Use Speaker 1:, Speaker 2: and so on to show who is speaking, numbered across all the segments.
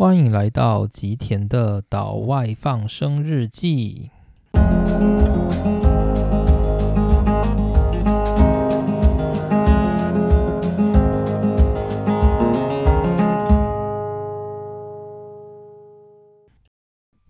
Speaker 1: 欢迎来到吉田的岛外放生日记。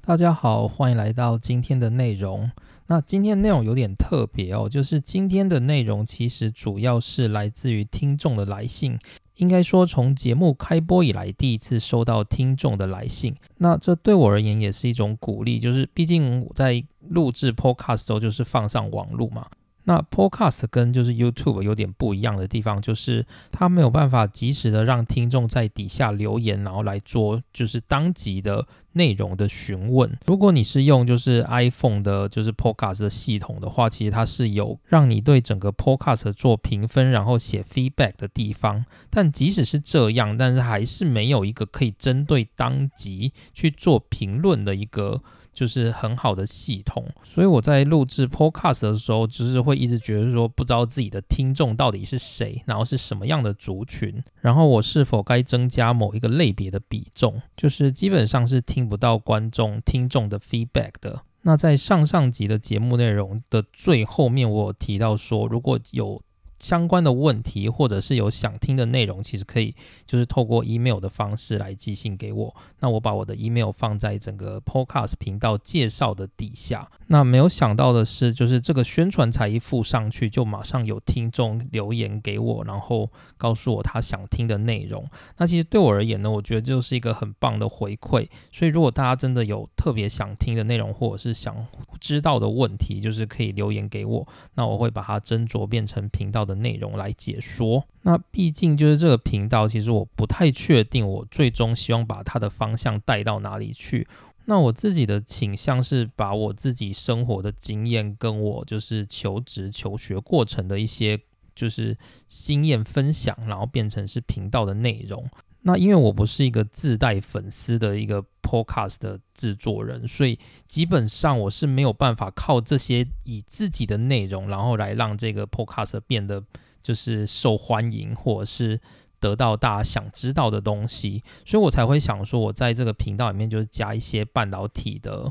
Speaker 1: 大家好，欢迎来到今天的内容。那今天内容有点特别哦，就是今天的内容其实主要是来自于听众的来信。应该说，从节目开播以来，第一次收到听众的来信。那这对我而言也是一种鼓励，就是毕竟我在录制 Podcast 时候就是放上网路嘛。那 Podcast 跟就是 YouTube 有点不一样的地方，就是它没有办法及时的让听众在底下留言，然后来做就是当集的内容的询问。如果你是用就是 iPhone 的，就是 Podcast 的系统的话，其实它是有让你对整个 Podcast 做评分，然后写 feedback 的地方。但即使是这样，但是还是没有一个可以针对当集去做评论的一个。就是很好的系统，所以我在录制 Podcast 的时候，就是会一直觉得说，不知道自己的听众到底是谁，然后是什么样的族群，然后我是否该增加某一个类别的比重，就是基本上是听不到观众听众的 feedback 的。那在上上集的节目内容的最后面，我有提到说，如果有相关的问题，或者是有想听的内容，其实可以就是透过 email 的方式来寄信给我。那我把我的 email 放在整个 podcast 频道介绍的底下。那没有想到的是，就是这个宣传才一附上去，就马上有听众留言给我，然后告诉我他想听的内容。那其实对我而言呢，我觉得就是一个很棒的回馈。所以如果大家真的有特别想听的内容，或者是想知道的问题，就是可以留言给我。那我会把它斟酌变成频道。的内容来解说，那毕竟就是这个频道，其实我不太确定，我最终希望把它的方向带到哪里去。那我自己的倾向是把我自己生活的经验，跟我就是求职求学过程的一些就是经验分享，然后变成是频道的内容。那因为我不是一个自带粉丝的一个 podcast 的制作人，所以基本上我是没有办法靠这些以自己的内容，然后来让这个 podcast 变得就是受欢迎，或者是得到大家想知道的东西，所以我才会想说，我在这个频道里面就是加一些半导体的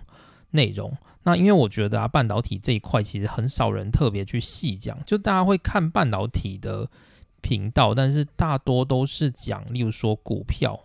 Speaker 1: 内容。那因为我觉得啊，半导体这一块其实很少人特别去细讲，就大家会看半导体的。频道，但是大多都是讲，例如说股票，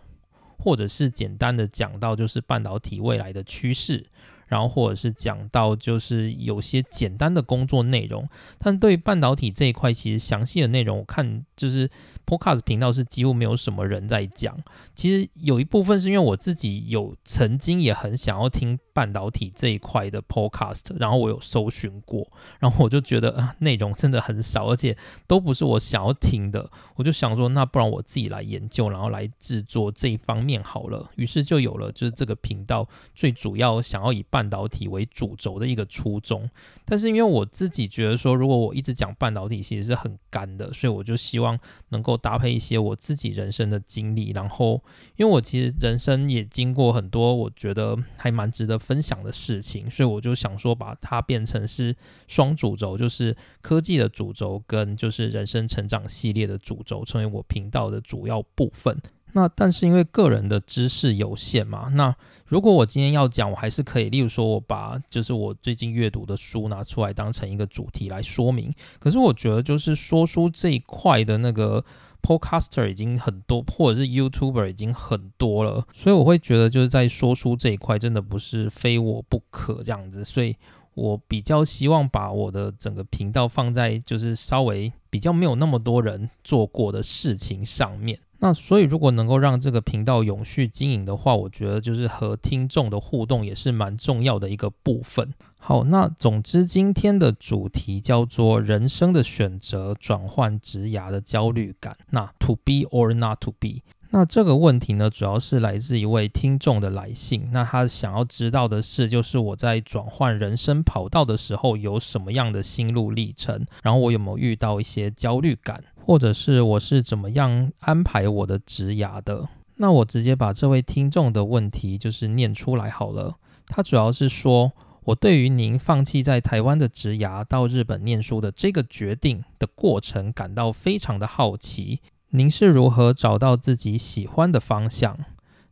Speaker 1: 或者是简单的讲到就是半导体未来的趋势。然后或者是讲到就是有些简单的工作内容，但对半导体这一块，其实详细的内容我看就是 Podcast 频道是几乎没有什么人在讲。其实有一部分是因为我自己有曾经也很想要听半导体这一块的 Podcast，然后我有搜寻过，然后我就觉得啊内容真的很少，而且都不是我想要听的。我就想说，那不然我自己来研究，然后来制作这一方面好了。于是就有了就是这个频道最主要想要以半导体为主轴的一个初衷，但是因为我自己觉得说，如果我一直讲半导体，其实是很干的，所以我就希望能够搭配一些我自己人生的经历，然后因为我其实人生也经过很多我觉得还蛮值得分享的事情，所以我就想说把它变成是双主轴，就是科技的主轴跟就是人生成长系列的主轴，成为我频道的主要部分。那但是因为个人的知识有限嘛，那如果我今天要讲，我还是可以，例如说我把就是我最近阅读的书拿出来当成一个主题来说明。可是我觉得就是说书这一块的那个 podcaster 已经很多，或者是 YouTuber 已经很多了，所以我会觉得就是在说书这一块真的不是非我不可这样子，所以我比较希望把我的整个频道放在就是稍微比较没有那么多人做过的事情上面。那所以，如果能够让这个频道永续经营的话，我觉得就是和听众的互动也是蛮重要的一个部分。好，那总之今天的主题叫做人生的选择转换职涯的焦虑感。那 to be or not to be。那这个问题呢，主要是来自一位听众的来信。那他想要知道的是，就是我在转换人生跑道的时候有什么样的心路历程，然后我有没有遇到一些焦虑感，或者是我是怎么样安排我的职涯的。那我直接把这位听众的问题就是念出来好了。他主要是说，我对于您放弃在台湾的职涯到日本念书的这个决定的过程感到非常的好奇。您是如何找到自己喜欢的方向？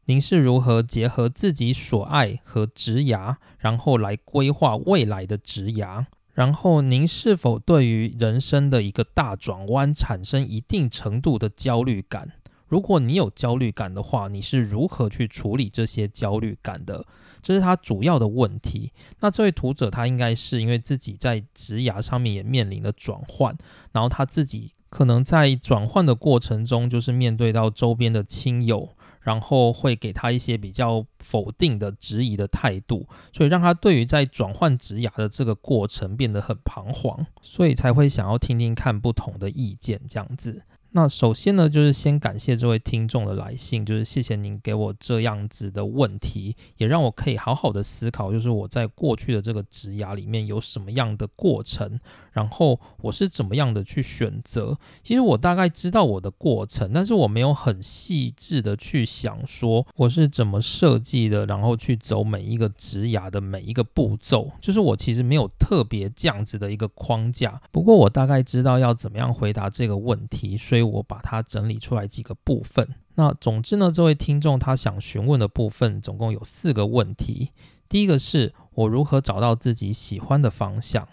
Speaker 1: 您是如何结合自己所爱和职涯，然后来规划未来的职涯？然后您是否对于人生的一个大转弯产生一定程度的焦虑感？如果你有焦虑感的话，你是如何去处理这些焦虑感的？这是他主要的问题。那这位读者他应该是因为自己在职涯上面也面临了转换，然后他自己可能在转换的过程中，就是面对到周边的亲友。然后会给他一些比较否定的、质疑的态度，所以让他对于在转换职涯的这个过程变得很彷徨，所以才会想要听听看不同的意见，这样子。那首先呢，就是先感谢这位听众的来信，就是谢谢您给我这样子的问题，也让我可以好好的思考，就是我在过去的这个职涯里面有什么样的过程，然后我是怎么样的去选择。其实我大概知道我的过程，但是我没有很细致的去想说我是怎么设计的，然后去走每一个职涯的每一个步骤，就是我其实没有特别这样子的一个框架。不过我大概知道要怎么样回答这个问题，所以。我把它整理出来几个部分。那总之呢，这位听众他想询问的部分总共有四个问题。第一个是我如何找到自己喜欢的方向；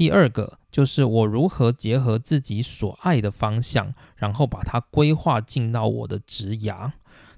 Speaker 1: 第二个就是我如何结合自己所爱的方向，然后把它规划进到我的职涯；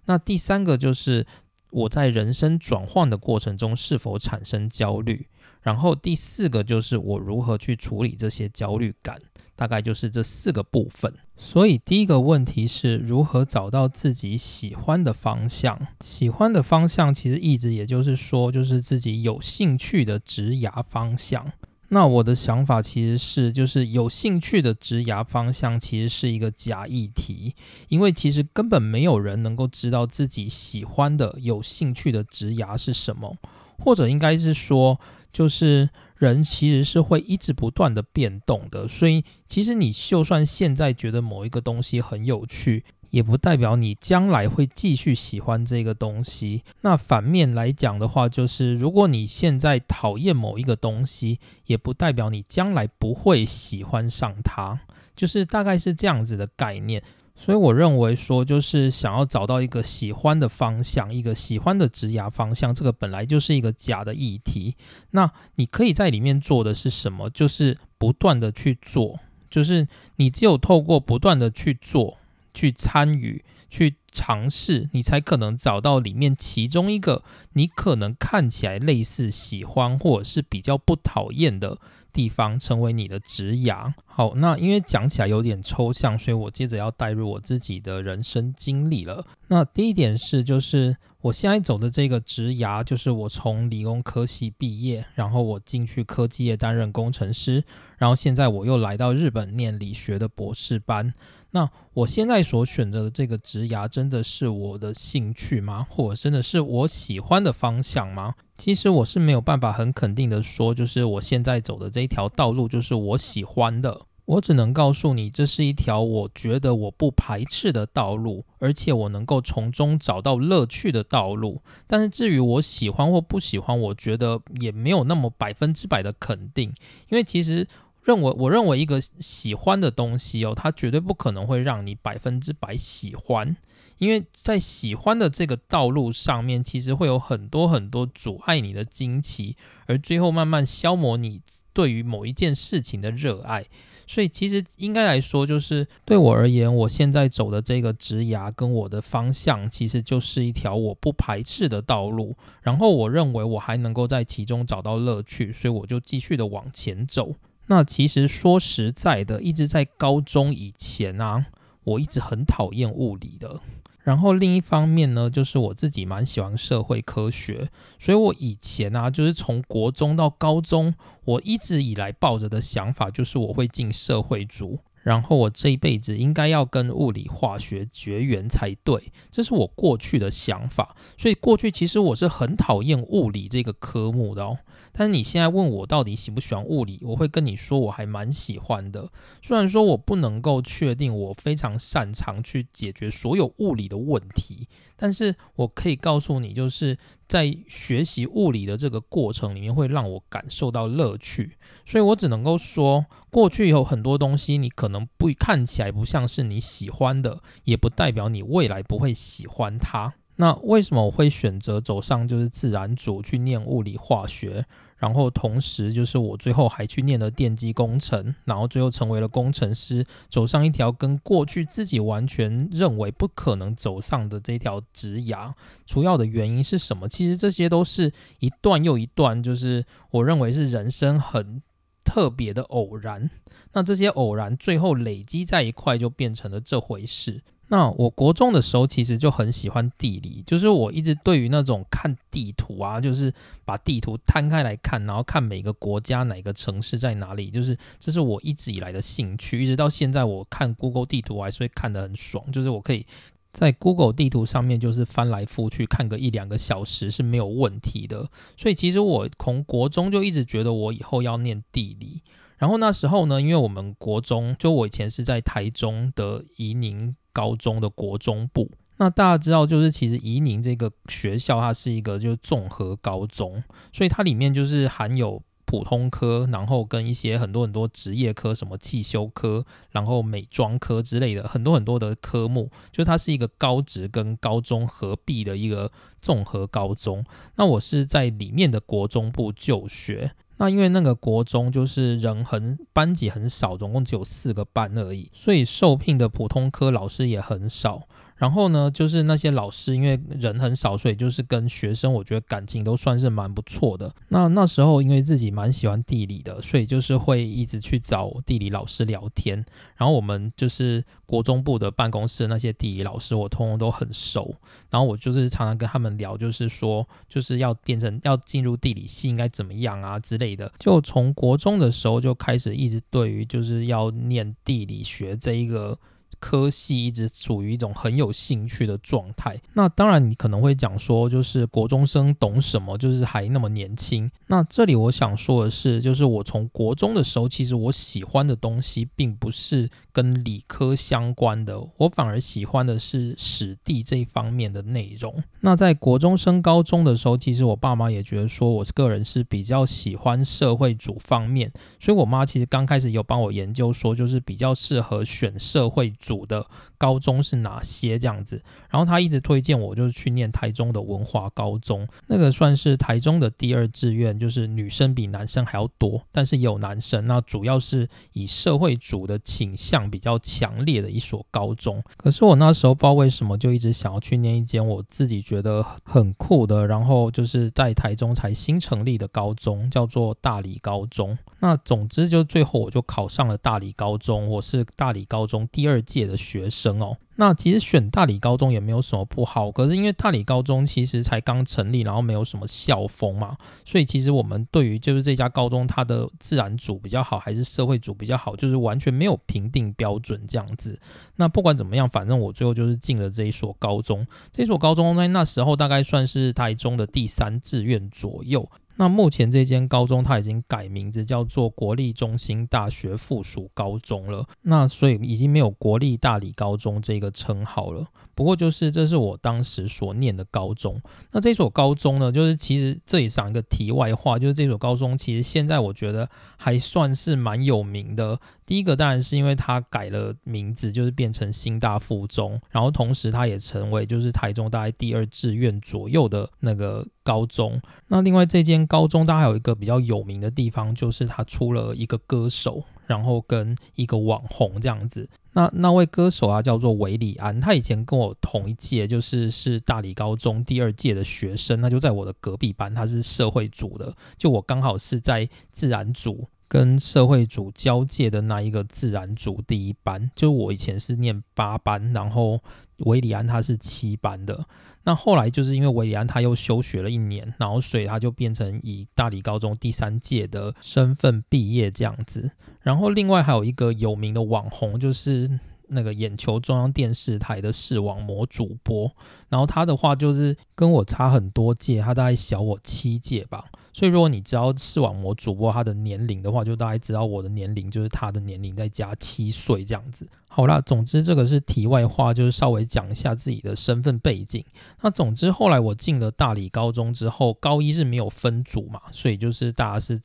Speaker 1: 那第三个就是我在人生转换的过程中是否产生焦虑；然后第四个就是我如何去处理这些焦虑感。大概就是这四个部分，所以第一个问题是如何找到自己喜欢的方向。喜欢的方向其实一直也就是说，就是自己有兴趣的职涯方向。那我的想法其实是，就是有兴趣的职涯方向其实是一个假议题，因为其实根本没有人能够知道自己喜欢的、有兴趣的职涯是什么，或者应该是说，就是。人其实是会一直不断的变动的，所以其实你就算现在觉得某一个东西很有趣，也不代表你将来会继续喜欢这个东西。那反面来讲的话，就是如果你现在讨厌某一个东西，也不代表你将来不会喜欢上它，就是大概是这样子的概念。所以我认为说，就是想要找到一个喜欢的方向，一个喜欢的职涯方向，这个本来就是一个假的议题。那你可以在里面做的是什么？就是不断的去做，就是你只有透过不断的去做、去参与、去尝试，你才可能找到里面其中一个你可能看起来类似喜欢，或者是比较不讨厌的。地方成为你的职涯。好，那因为讲起来有点抽象，所以我接着要带入我自己的人生经历了。那第一点是，就是我现在走的这个职涯，就是我从理工科系毕业，然后我进去科技业担任工程师，然后现在我又来到日本念理学的博士班。那我现在所选择的这个职涯，真的是我的兴趣吗？或者真的是我喜欢的方向吗？其实我是没有办法很肯定的说，就是我现在走的这一条道路就是我喜欢的。我只能告诉你，这是一条我觉得我不排斥的道路，而且我能够从中找到乐趣的道路。但是至于我喜欢或不喜欢，我觉得也没有那么百分之百的肯定，因为其实。认为我认为一个喜欢的东西哦，它绝对不可能会让你百分之百喜欢，因为在喜欢的这个道路上面，其实会有很多很多阻碍你的惊奇，而最后慢慢消磨你对于某一件事情的热爱。所以其实应该来说，就是对我而言，我现在走的这个职涯跟我的方向，其实就是一条我不排斥的道路。然后我认为我还能够在其中找到乐趣，所以我就继续的往前走。那其实说实在的，一直在高中以前啊，我一直很讨厌物理的。然后另一方面呢，就是我自己蛮喜欢社会科学，所以我以前啊，就是从国中到高中，我一直以来抱着的想法就是我会进社会组。然后我这一辈子应该要跟物理化学绝缘才对，这是我过去的想法。所以过去其实我是很讨厌物理这个科目的哦。但是你现在问我到底喜不喜欢物理，我会跟你说我还蛮喜欢的。虽然说我不能够确定我非常擅长去解决所有物理的问题，但是我可以告诉你，就是在学习物理的这个过程里面会让我感受到乐趣。所以我只能够说，过去有很多东西你可能不看起来不像是你喜欢的，也不代表你未来不会喜欢它。那为什么我会选择走上就是自然组去念物理化学？然后同时，就是我最后还去念了电机工程，然后最后成为了工程师，走上一条跟过去自己完全认为不可能走上的这条直涯。主要的原因是什么？其实这些都是一段又一段，就是我认为是人生很特别的偶然。那这些偶然最后累积在一块，就变成了这回事。那我国中的时候其实就很喜欢地理，就是我一直对于那种看地图啊，就是把地图摊开来看，然后看每个国家哪个城市在哪里，就是这是我一直以来的兴趣，一直到现在我看 Google 地图还是会看得很爽，就是我可以在 Google 地图上面就是翻来覆去看个一两个小时是没有问题的。所以其实我从国中就一直觉得我以后要念地理。然后那时候呢，因为我们国中就我以前是在台中的宜宁高中的国中部，那大家知道就是其实宜宁这个学校它是一个就是综合高中，所以它里面就是含有普通科，然后跟一些很多很多职业科，什么汽修科，然后美妆科之类的很多很多的科目，就是它是一个高职跟高中合璧的一个综合高中。那我是在里面的国中部就学。那因为那个国中就是人很班级很少，总共只有四个班而已，所以受聘的普通科老师也很少。然后呢，就是那些老师，因为人很少，所以就是跟学生，我觉得感情都算是蛮不错的。那那时候因为自己蛮喜欢地理的，所以就是会一直去找地理老师聊天。然后我们就是国中部的办公室那些地理老师，我通通都很熟。然后我就是常常跟他们聊，就是说就是要变成要进入地理系应该怎么样啊之类的。就从国中的时候就开始一直对于就是要念地理学这一个。科系一直处于一种很有兴趣的状态。那当然，你可能会讲说，就是国中生懂什么，就是还那么年轻。那这里我想说的是，就是我从国中的时候，其实我喜欢的东西并不是跟理科相关的，我反而喜欢的是史地这一方面的内容。那在国中升高中的时候，其实我爸妈也觉得说，我个人是比较喜欢社会主方面，所以我妈其实刚开始有帮我研究说，就是比较适合选社会主。主的高中是哪些这样子？然后他一直推荐我，就是去念台中的文化高中，那个算是台中的第二志愿，就是女生比男生还要多，但是有男生。那主要是以社会主的倾向比较强烈的一所高中。可是我那时候不知道为什么，就一直想要去念一间我自己觉得很酷的，然后就是在台中才新成立的高中，叫做大理高中。那总之就最后我就考上了大理高中，我是大理高中第二届。的学生哦，那其实选大理高中也没有什么不好，可是因为大理高中其实才刚成立，然后没有什么校风嘛，所以其实我们对于就是这家高中它的自然组比较好还是社会组比较好，就是完全没有评定标准这样子。那不管怎么样，反正我最后就是进了这一所高中，这所高中在那时候大概算是台中的第三志愿左右。那目前这间高中它已经改名字叫做国立中心大学附属高中了，那所以已经没有国立大理高中这个称号了。不过就是这是我当时所念的高中。那这所高中呢，就是其实这里讲一个题外话，就是这所高中其实现在我觉得还算是蛮有名的。第一个当然是因为它改了名字，就是变成新大附中，然后同时它也成为就是台中大概第二志愿左右的那个高中。那另外这间高中，它还有一个比较有名的地方，就是它出了一个歌手。然后跟一个网红这样子，那那位歌手啊叫做韦礼安，他以前跟我同一届，就是是大理高中第二届的学生，那就在我的隔壁班，他是社会组的，就我刚好是在自然组跟社会组交界的那一个自然组第一班，就我以前是念八班，然后韦礼安他是七班的。那后来就是因为韦里安他又休学了一年，然后所以他就变成以大理高中第三届的身份毕业这样子。然后另外还有一个有名的网红，就是那个眼球中央电视台的视网膜主播。然后他的话就是跟我差很多届，他大概小我七届吧。所以如果你知道视网膜主播他的年龄的话，就大概知道我的年龄就是他的年龄再加七岁这样子。好啦，总之这个是题外话，就是稍微讲一下自己的身份背景。那总之后来我进了大理高中之后，高一是没有分组嘛，所以就是大家是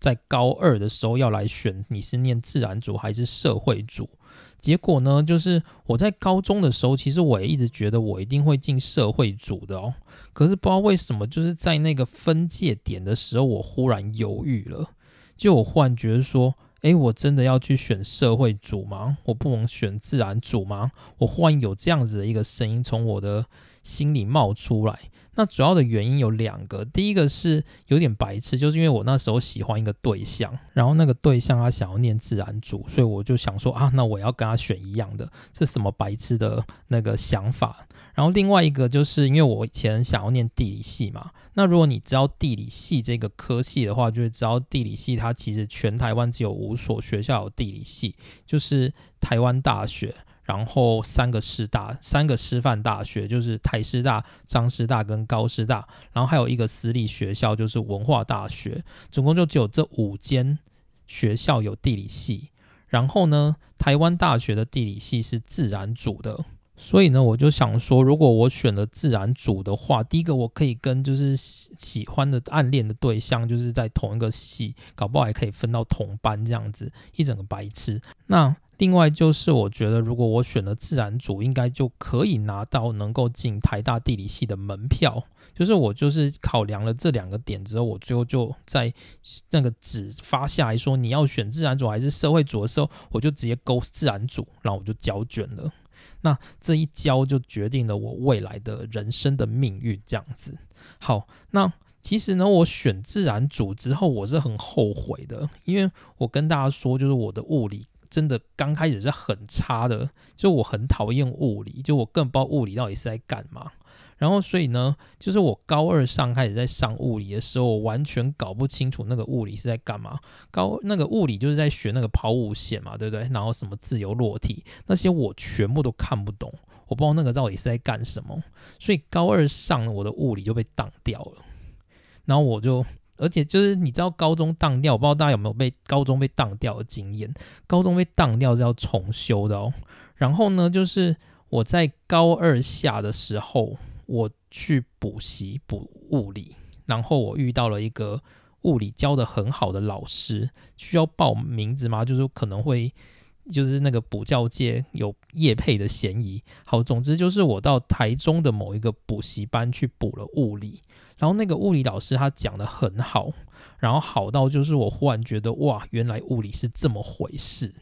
Speaker 1: 在高二的时候要来选你是念自然组还是社会组。结果呢，就是我在高中的时候，其实我也一直觉得我一定会进社会组的哦。可是不知道为什么，就是在那个分界点的时候，我忽然犹豫了。就我忽然觉得说，诶，我真的要去选社会组吗？我不能选自然组吗？我忽然有这样子的一个声音从我的心里冒出来。那主要的原因有两个，第一个是有点白痴，就是因为我那时候喜欢一个对象，然后那个对象他想要念自然组，所以我就想说啊，那我要跟他选一样的，这什么白痴的那个想法。然后另外一个就是因为我以前想要念地理系嘛，那如果你知道地理系这个科系的话，就会知道地理系它其实全台湾只有五所学校有地理系，就是台湾大学。然后三个师大，三个师范大学，就是台师大、张师大跟高师大，然后还有一个私立学校，就是文化大学，总共就只有这五间学校有地理系。然后呢，台湾大学的地理系是自然组的，所以呢，我就想说，如果我选了自然组的话，第一个我可以跟就是喜欢的暗恋的对象，就是在同一个系，搞不好还可以分到同班这样子，一整个白痴。那另外就是，我觉得如果我选了自然组，应该就可以拿到能够进台大地理系的门票。就是我就是考量了这两个点之后，我最后就在那个纸发下来说你要选自然组还是社会组的时候，我就直接勾自然组，然后我就交卷了。那这一交就决定了我未来的人生的命运，这样子。好，那其实呢，我选自然组之后，我是很后悔的，因为我跟大家说，就是我的物理。真的刚开始是很差的，就我很讨厌物理，就我更不知道物理到底是在干嘛。然后所以呢，就是我高二上开始在上物理的时候，我完全搞不清楚那个物理是在干嘛。高那个物理就是在学那个抛物线嘛，对不对？然后什么自由落体那些我全部都看不懂，我不知道那个到底是在干什么。所以高二上我的物理就被挡掉了，然后我就。而且就是你知道高中当掉，我不知道大家有没有被高中被当掉的经验。高中被当掉是要重修的哦。然后呢，就是我在高二下的时候，我去补习补物理，然后我遇到了一个物理教的很好的老师，需要报名字吗？就是可能会就是那个补教界有业配的嫌疑。好，总之就是我到台中的某一个补习班去补了物理。然后那个物理老师他讲的很好，然后好到就是我忽然觉得哇，原来物理是这么回事。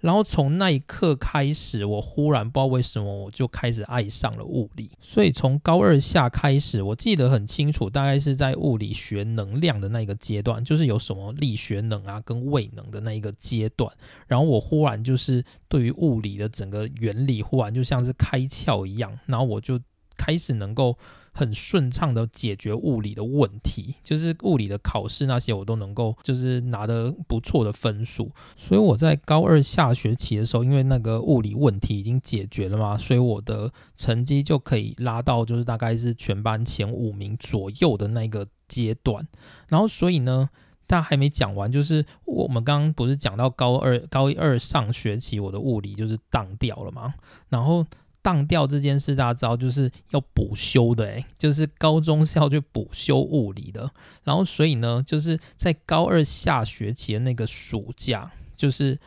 Speaker 1: 然后从那一刻开始，我忽然不知道为什么我就开始爱上了物理。所以从高二下开始，我记得很清楚，大概是在物理学能量的那个阶段，就是有什么力学能啊跟位能的那一个阶段。然后我忽然就是对于物理的整个原理忽然就像是开窍一样，然后我就开始能够。很顺畅的解决物理的问题，就是物理的考试那些我都能够，就是拿得不错的分数。所以我在高二下学期的时候，因为那个物理问题已经解决了嘛，所以我的成绩就可以拉到就是大概是全班前五名左右的那个阶段。然后所以呢，但还没讲完，就是我们刚刚不是讲到高二高一二上学期我的物理就是当掉了嘛，然后。当掉这件事，大招就是要补修的，诶，就是高中是要去补修物理的。然后，所以呢，就是在高二下学期的那个暑假，就是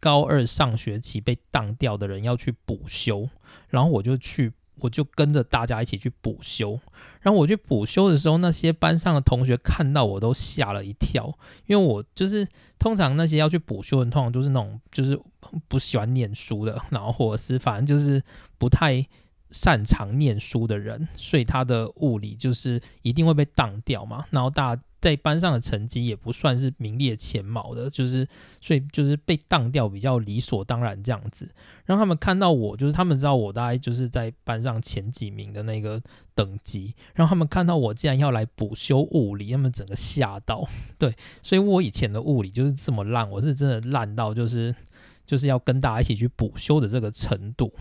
Speaker 1: 高二上学期被当掉的人要去补修，然后我就去。我就跟着大家一起去补修，然后我去补修的时候，那些班上的同学看到我都吓了一跳，因为我就是通常那些要去补修的，通常都是那种就是不喜欢念书的，然后或者是反正就是不太擅长念书的人，所以他的物理就是一定会被当掉嘛，然后大。在班上的成绩也不算是名列前茅的，就是所以就是被当掉比较理所当然这样子，让他们看到我，就是他们知道我大概就是在班上前几名的那个等级，让他们看到我竟然要来补修物理，他们整个吓到。对，所以我以前的物理就是这么烂，我是真的烂到就是就是要跟大家一起去补修的这个程度。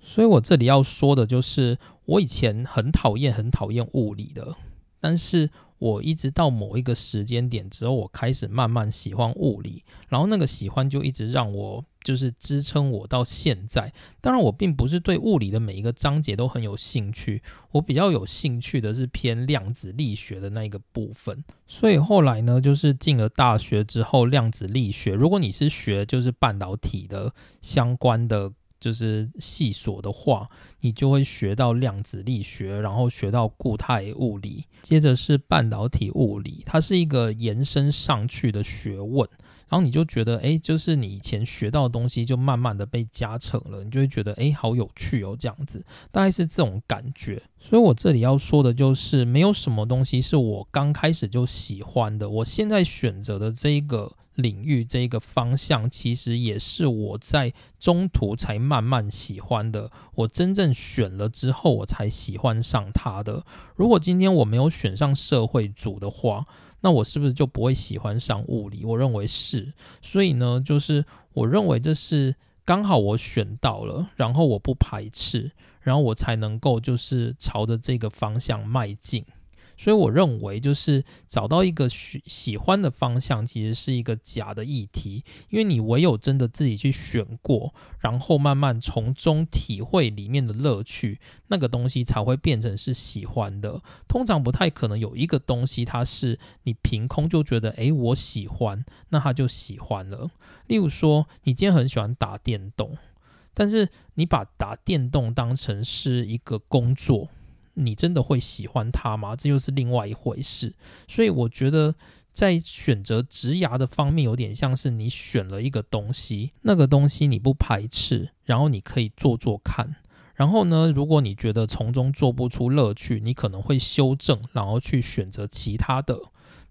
Speaker 1: 所以我这里要说的就是，我以前很讨厌很讨厌物理的。但是我一直到某一个时间点之后，我开始慢慢喜欢物理，然后那个喜欢就一直让我。就是支撑我到现在。当然，我并不是对物理的每一个章节都很有兴趣，我比较有兴趣的是偏量子力学的那一个部分。所以后来呢，就是进了大学之后，量子力学，如果你是学就是半导体的相关的就是细所的话，你就会学到量子力学，然后学到固态物理，接着是半导体物理，它是一个延伸上去的学问。然后你就觉得，哎，就是你以前学到的东西，就慢慢的被加成了，你就会觉得，哎，好有趣哦，这样子，大概是这种感觉。所以我这里要说的就是，没有什么东西是我刚开始就喜欢的。我现在选择的这一个领域，这一个方向，其实也是我在中途才慢慢喜欢的。我真正选了之后，我才喜欢上它的。如果今天我没有选上社会组的话，那我是不是就不会喜欢上物理？我认为是，所以呢，就是我认为这是刚好我选到了，然后我不排斥，然后我才能够就是朝着这个方向迈进。所以我认为，就是找到一个喜喜欢的方向，其实是一个假的议题，因为你唯有真的自己去选过，然后慢慢从中体会里面的乐趣，那个东西才会变成是喜欢的。通常不太可能有一个东西，它是你凭空就觉得，诶，我喜欢，那他就喜欢了。例如说，你今天很喜欢打电动，但是你把打电动当成是一个工作。你真的会喜欢它吗？这又是另外一回事。所以我觉得，在选择植牙的方面，有点像是你选了一个东西，那个东西你不排斥，然后你可以做做看。然后呢，如果你觉得从中做不出乐趣，你可能会修正，然后去选择其他的。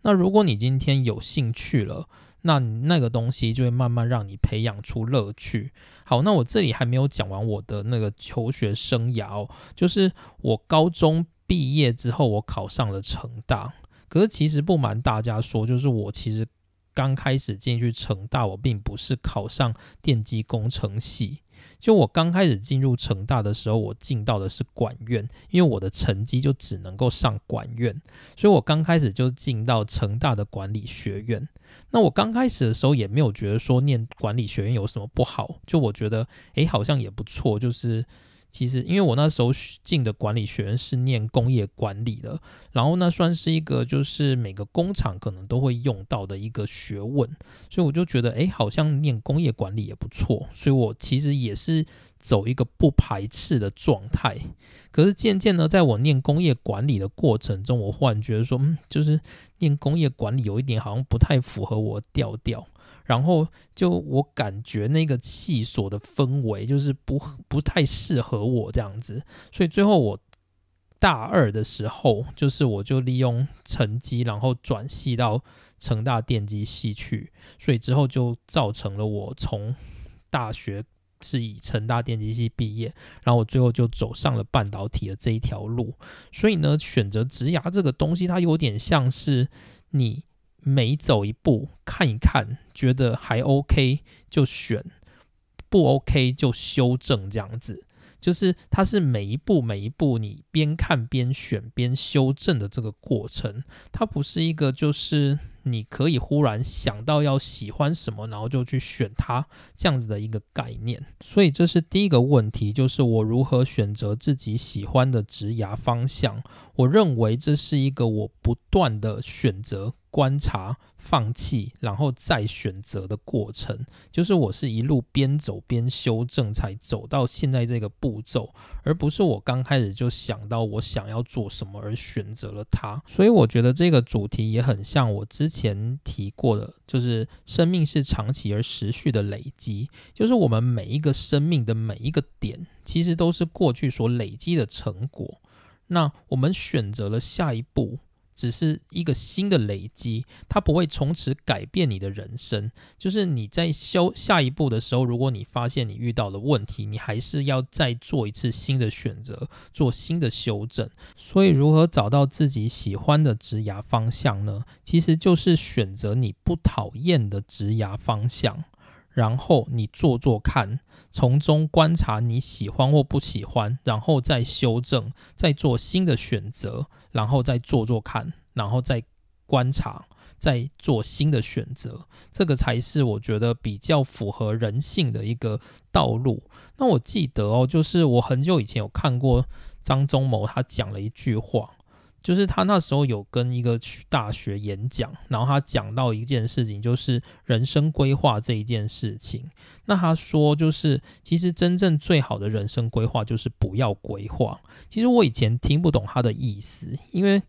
Speaker 1: 那如果你今天有兴趣了，那那个东西就会慢慢让你培养出乐趣。好，那我这里还没有讲完我的那个求学生涯哦，就是我高中毕业之后，我考上了成大。可是其实不瞒大家说，就是我其实刚开始进去成大，我并不是考上电机工程系。就我刚开始进入成大的时候，我进到的是管院，因为我的成绩就只能够上管院，所以我刚开始就进到成大的管理学院。那我刚开始的时候也没有觉得说念管理学院有什么不好，就我觉得诶好像也不错，就是。其实，因为我那时候进的管理学院是念工业管理的，然后那算是一个就是每个工厂可能都会用到的一个学问，所以我就觉得，哎，好像念工业管理也不错，所以我其实也是走一个不排斥的状态。可是渐渐呢，在我念工业管理的过程中，我忽然觉得说，嗯，就是念工业管理有一点好像不太符合我调调。然后就我感觉那个系所的氛围就是不不太适合我这样子，所以最后我大二的时候，就是我就利用成绩，然后转系到成大电机系去，所以之后就造成了我从大学是以成大电机系毕业，然后我最后就走上了半导体的这一条路。所以呢，选择职涯这个东西，它有点像是你。每走一步看一看，觉得还 OK 就选，不 OK 就修正，这样子。就是它是每一步每一步你边看边选边修正的这个过程，它不是一个就是你可以忽然想到要喜欢什么，然后就去选它这样子的一个概念。所以这是第一个问题，就是我如何选择自己喜欢的职涯方向。我认为这是一个我不断的选择。观察、放弃，然后再选择的过程，就是我是一路边走边修正，才走到现在这个步骤，而不是我刚开始就想到我想要做什么而选择了它。所以我觉得这个主题也很像我之前提过的，就是生命是长期而持续的累积，就是我们每一个生命的每一个点，其实都是过去所累积的成果。那我们选择了下一步。只是一个新的累积，它不会从此改变你的人生。就是你在修下一步的时候，如果你发现你遇到了问题，你还是要再做一次新的选择，做新的修正。所以，如何找到自己喜欢的职涯方向呢？其实就是选择你不讨厌的职涯方向。然后你做做看，从中观察你喜欢或不喜欢，然后再修正，再做新的选择，然后再做做看，然后再观察。再做新的选择，这个才是我觉得比较符合人性的一个道路。那我记得哦，就是我很久以前有看过张忠谋，他讲了一句话，就是他那时候有跟一个大学演讲，然后他讲到一件事情，就是人生规划这一件事情。那他说，就是其实真正最好的人生规划就是不要规划。其实我以前听不懂他的意思，因为。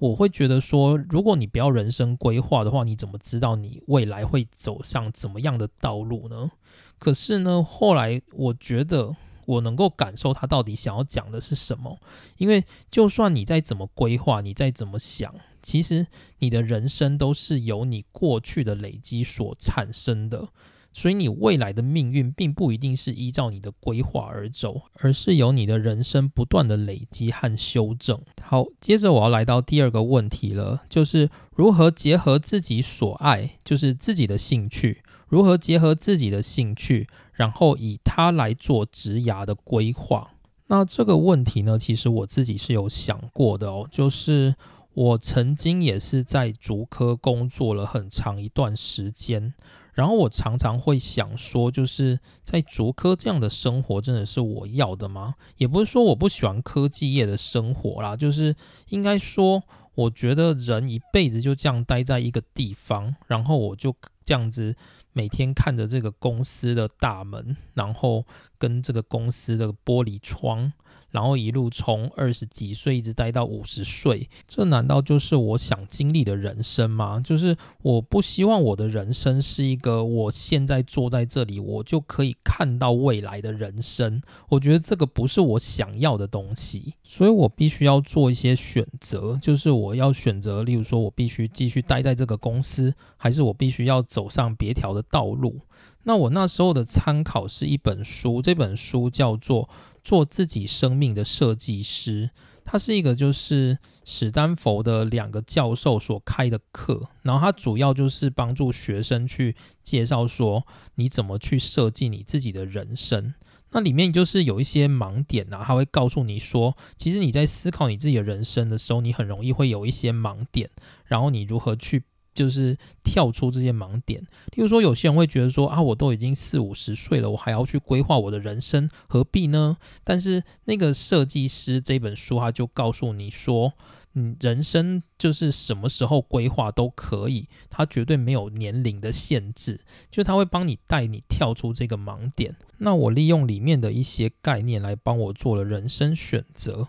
Speaker 1: 我会觉得说，如果你不要人生规划的话，你怎么知道你未来会走上怎么样的道路呢？可是呢，后来我觉得我能够感受他到底想要讲的是什么。因为就算你再怎么规划，你再怎么想，其实你的人生都是由你过去的累积所产生的。所以你未来的命运并不一定是依照你的规划而走，而是由你的人生不断的累积和修正。好，接着我要来到第二个问题了，就是如何结合自己所爱，就是自己的兴趣，如何结合自己的兴趣，然后以它来做职涯的规划。那这个问题呢，其实我自己是有想过的哦，就是我曾经也是在竹科工作了很长一段时间。然后我常常会想说，就是在竹科这样的生活，真的是我要的吗？也不是说我不喜欢科技业的生活啦，就是应该说，我觉得人一辈子就这样待在一个地方，然后我就这样子每天看着这个公司的大门，然后跟这个公司的玻璃窗。然后一路从二十几岁一直待到五十岁，这难道就是我想经历的人生吗？就是我不希望我的人生是一个我现在坐在这里，我就可以看到未来的人生。我觉得这个不是我想要的东西，所以我必须要做一些选择，就是我要选择，例如说我必须继续待在这个公司，还是我必须要走上别条的道路。那我那时候的参考是一本书，这本书叫做。做自己生命的设计师，它是一个就是史丹佛的两个教授所开的课，然后它主要就是帮助学生去介绍说你怎么去设计你自己的人生。那里面就是有一些盲点啊，他会告诉你说，其实你在思考你自己的人生的时候，你很容易会有一些盲点，然后你如何去。就是跳出这些盲点，例如说，有些人会觉得说啊，我都已经四五十岁了，我还要去规划我的人生，何必呢？但是那个设计师这本书，他就告诉你说，嗯，人生就是什么时候规划都可以，他绝对没有年龄的限制，就他会帮你带你跳出这个盲点。那我利用里面的一些概念来帮我做了人生选择。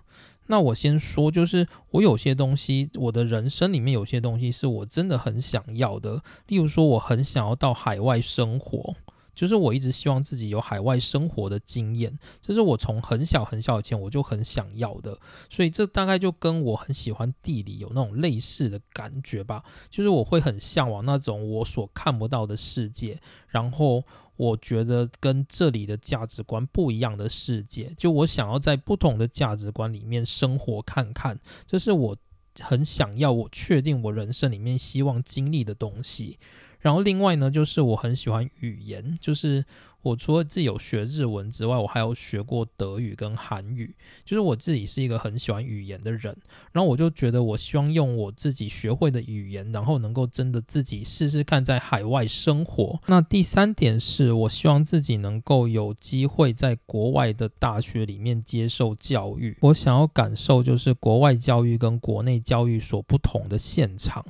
Speaker 1: 那我先说，就是我有些东西，我的人生里面有些东西是我真的很想要的。例如说，我很想要到海外生活，就是我一直希望自己有海外生活的经验，这是我从很小很小以前我就很想要的。所以这大概就跟我很喜欢地理有那种类似的感觉吧，就是我会很向往那种我所看不到的世界，然后。我觉得跟这里的价值观不一样的世界，就我想要在不同的价值观里面生活看看，这是我很想要，我确定我人生里面希望经历的东西。然后另外呢，就是我很喜欢语言，就是。我除了自己有学日文之外，我还有学过德语跟韩语。就是我自己是一个很喜欢语言的人，然后我就觉得我希望用我自己学会的语言，然后能够真的自己试试看在海外生活。那第三点是我希望自己能够有机会在国外的大学里面接受教育。我想要感受就是国外教育跟国内教育所不同的现场。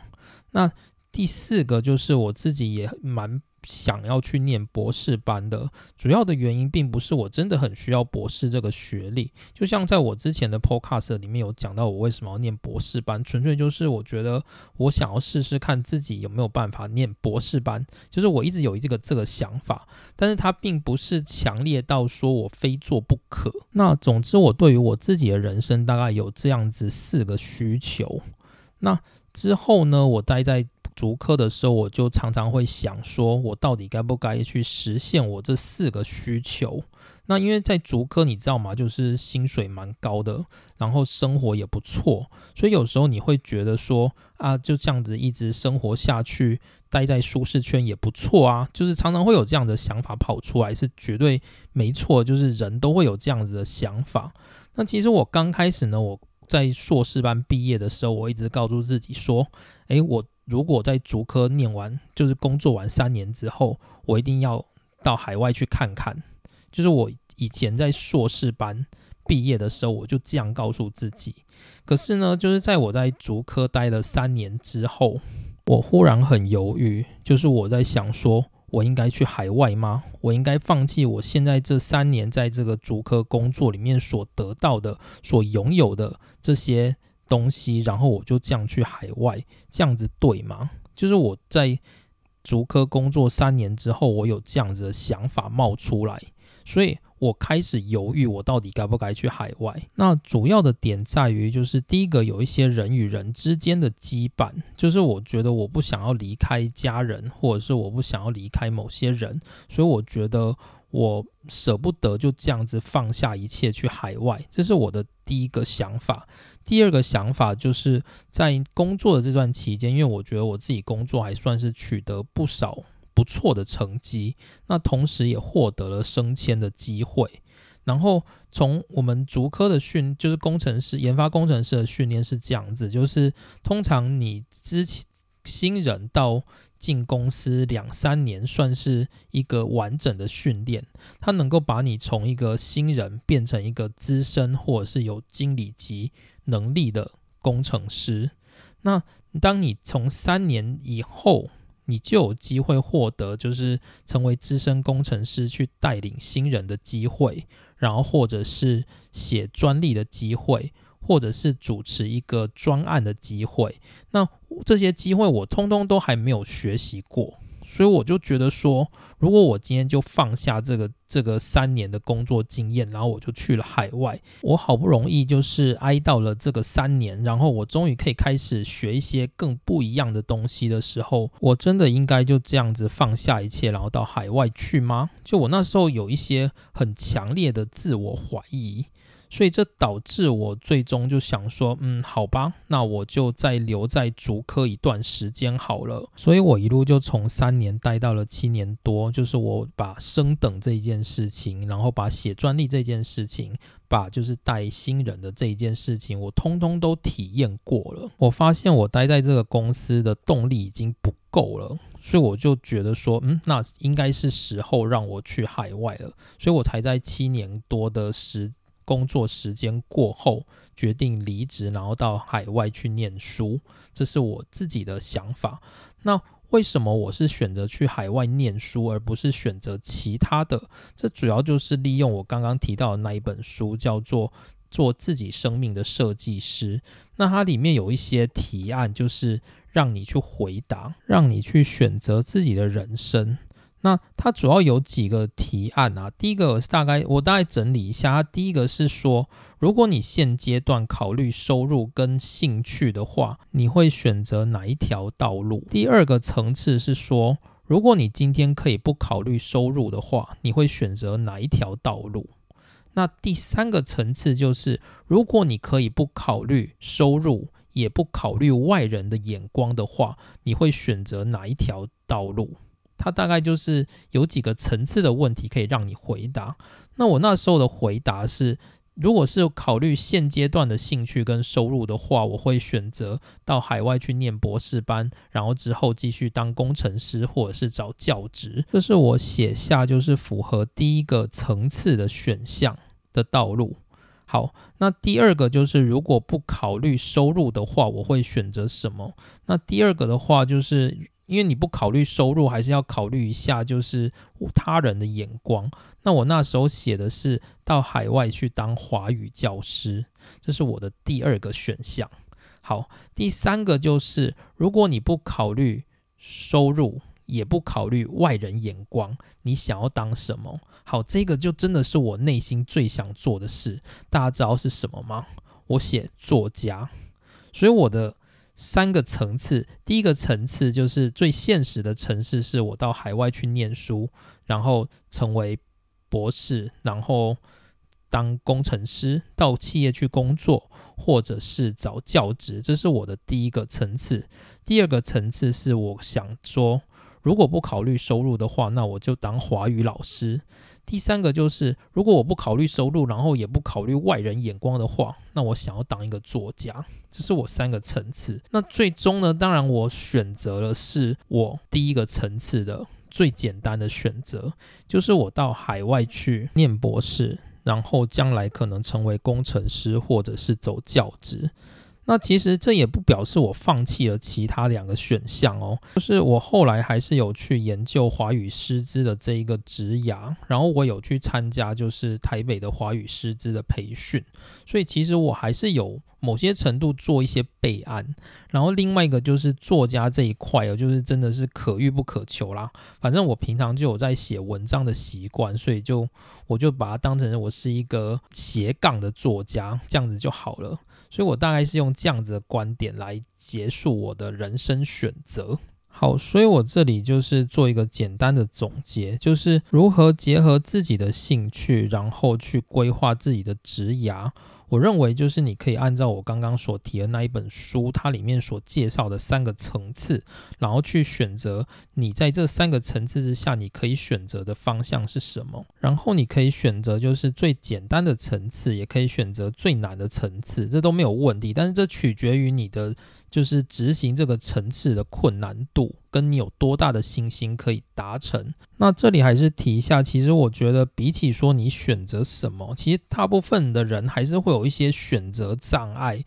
Speaker 1: 那第四个就是我自己也蛮。想要去念博士班的主要的原因，并不是我真的很需要博士这个学历。就像在我之前的 podcast 里面有讲到，我为什么要念博士班，纯粹就是我觉得我想要试试看自己有没有办法念博士班。就是我一直有这个这个想法，但是它并不是强烈到说我非做不可。那总之，我对于我自己的人生大概有这样子四个需求。那之后呢，我待在。逐科的时候，我就常常会想说，我到底该不该去实现我这四个需求？那因为在逐科，你知道吗？就是薪水蛮高的，然后生活也不错，所以有时候你会觉得说啊，就这样子一直生活下去，待在舒适圈也不错啊。就是常常会有这样的想法跑出来，是绝对没错。就是人都会有这样子的想法。那其实我刚开始呢，我在硕士班毕业的时候，我一直告诉自己说，诶，我如果在竹科念完，就是工作完三年之后，我一定要到海外去看看。就是我以前在硕士班毕业的时候，我就这样告诉自己。可是呢，就是在我在竹科待了三年之后，我忽然很犹豫。就是我在想，说我应该去海外吗？我应该放弃我现在这三年在这个竹科工作里面所得到的、所拥有的这些东西，然后我就这样去海外，这样子对吗？就是我在竹科工作三年之后，我有这样子的想法冒出来。所以我开始犹豫，我到底该不该去海外？那主要的点在于，就是第一个有一些人与人之间的羁绊，就是我觉得我不想要离开家人，或者是我不想要离开某些人，所以我觉得我舍不得就这样子放下一切去海外，这是我的第一个想法。第二个想法就是在工作的这段期间，因为我觉得我自己工作还算是取得不少。不错的成绩，那同时也获得了升迁的机会。然后从我们竹科的训，就是工程师研发工程师的训练是这样子，就是通常你之前新人到进公司两三年，算是一个完整的训练，它能够把你从一个新人变成一个资深或者是有经理级能力的工程师。那当你从三年以后，你就有机会获得，就是成为资深工程师去带领新人的机会，然后或者是写专利的机会，或者是主持一个专案的机会。那这些机会我通通都还没有学习过。所以我就觉得说，如果我今天就放下这个这个三年的工作经验，然后我就去了海外，我好不容易就是挨到了这个三年，然后我终于可以开始学一些更不一样的东西的时候，我真的应该就这样子放下一切，然后到海外去吗？就我那时候有一些很强烈的自我怀疑。所以这导致我最终就想说，嗯，好吧，那我就再留在竹科一段时间好了。所以我一路就从三年待到了七年多，就是我把升等这件事情，然后把写专利这件事情，把就是带新人的这一件事情，我通通都体验过了。我发现我待在这个公司的动力已经不够了，所以我就觉得说，嗯，那应该是时候让我去海外了。所以我才在七年多的时。工作时间过后，决定离职，然后到海外去念书，这是我自己的想法。那为什么我是选择去海外念书，而不是选择其他的？这主要就是利用我刚刚提到的那一本书，叫做《做自己生命的设计师》。那它里面有一些提案，就是让你去回答，让你去选择自己的人生。那它主要有几个提案啊？第一个大概我大概整理一下，第一个是说，如果你现阶段考虑收入跟兴趣的话，你会选择哪一条道路？第二个层次是说，如果你今天可以不考虑收入的话，你会选择哪一条道路？那第三个层次就是，如果你可以不考虑收入，也不考虑外人的眼光的话，你会选择哪一条道路？它大概就是有几个层次的问题可以让你回答。那我那时候的回答是，如果是考虑现阶段的兴趣跟收入的话，我会选择到海外去念博士班，然后之后继续当工程师或者是找教职。这是我写下就是符合第一个层次的选项的道路。好，那第二个就是如果不考虑收入的话，我会选择什么？那第二个的话就是。因为你不考虑收入，还是要考虑一下，就是他人的眼光。那我那时候写的是到海外去当华语教师，这是我的第二个选项。好，第三个就是如果你不考虑收入，也不考虑外人眼光，你想要当什么？好，这个就真的是我内心最想做的事。大家知道是什么吗？我写作家，所以我的。三个层次，第一个层次就是最现实的城市，是我到海外去念书，然后成为博士，然后当工程师，到企业去工作，或者是找教职，这是我的第一个层次。第二个层次是我想说，如果不考虑收入的话，那我就当华语老师。第三个就是，如果我不考虑收入，然后也不考虑外人眼光的话，那我想要当一个作家。这是我三个层次。那最终呢，当然我选择了是我第一个层次的最简单的选择，就是我到海外去念博士，然后将来可能成为工程师，或者是走教职。那其实这也不表示我放弃了其他两个选项哦，就是我后来还是有去研究华语师资的这一个职涯，然后我有去参加就是台北的华语师资的培训，所以其实我还是有某些程度做一些备案。然后另外一个就是作家这一块哦，就是真的是可遇不可求啦。反正我平常就有在写文章的习惯，所以就我就把它当成我是一个斜杠的作家，这样子就好了。所以我大概是用这样子的观点来结束我的人生选择。好，所以我这里就是做一个简单的总结，就是如何结合自己的兴趣，然后去规划自己的职涯。我认为就是你可以按照我刚刚所提的那一本书，它里面所介绍的三个层次，然后去选择你在这三个层次之下，你可以选择的方向是什么。然后你可以选择就是最简单的层次，也可以选择最难的层次，这都没有问题。但是这取决于你的。就是执行这个层次的困难度，跟你有多大的信心可以达成。那这里还是提一下，其实我觉得比起说你选择什么，其实大部分的人还是会有一些选择障碍。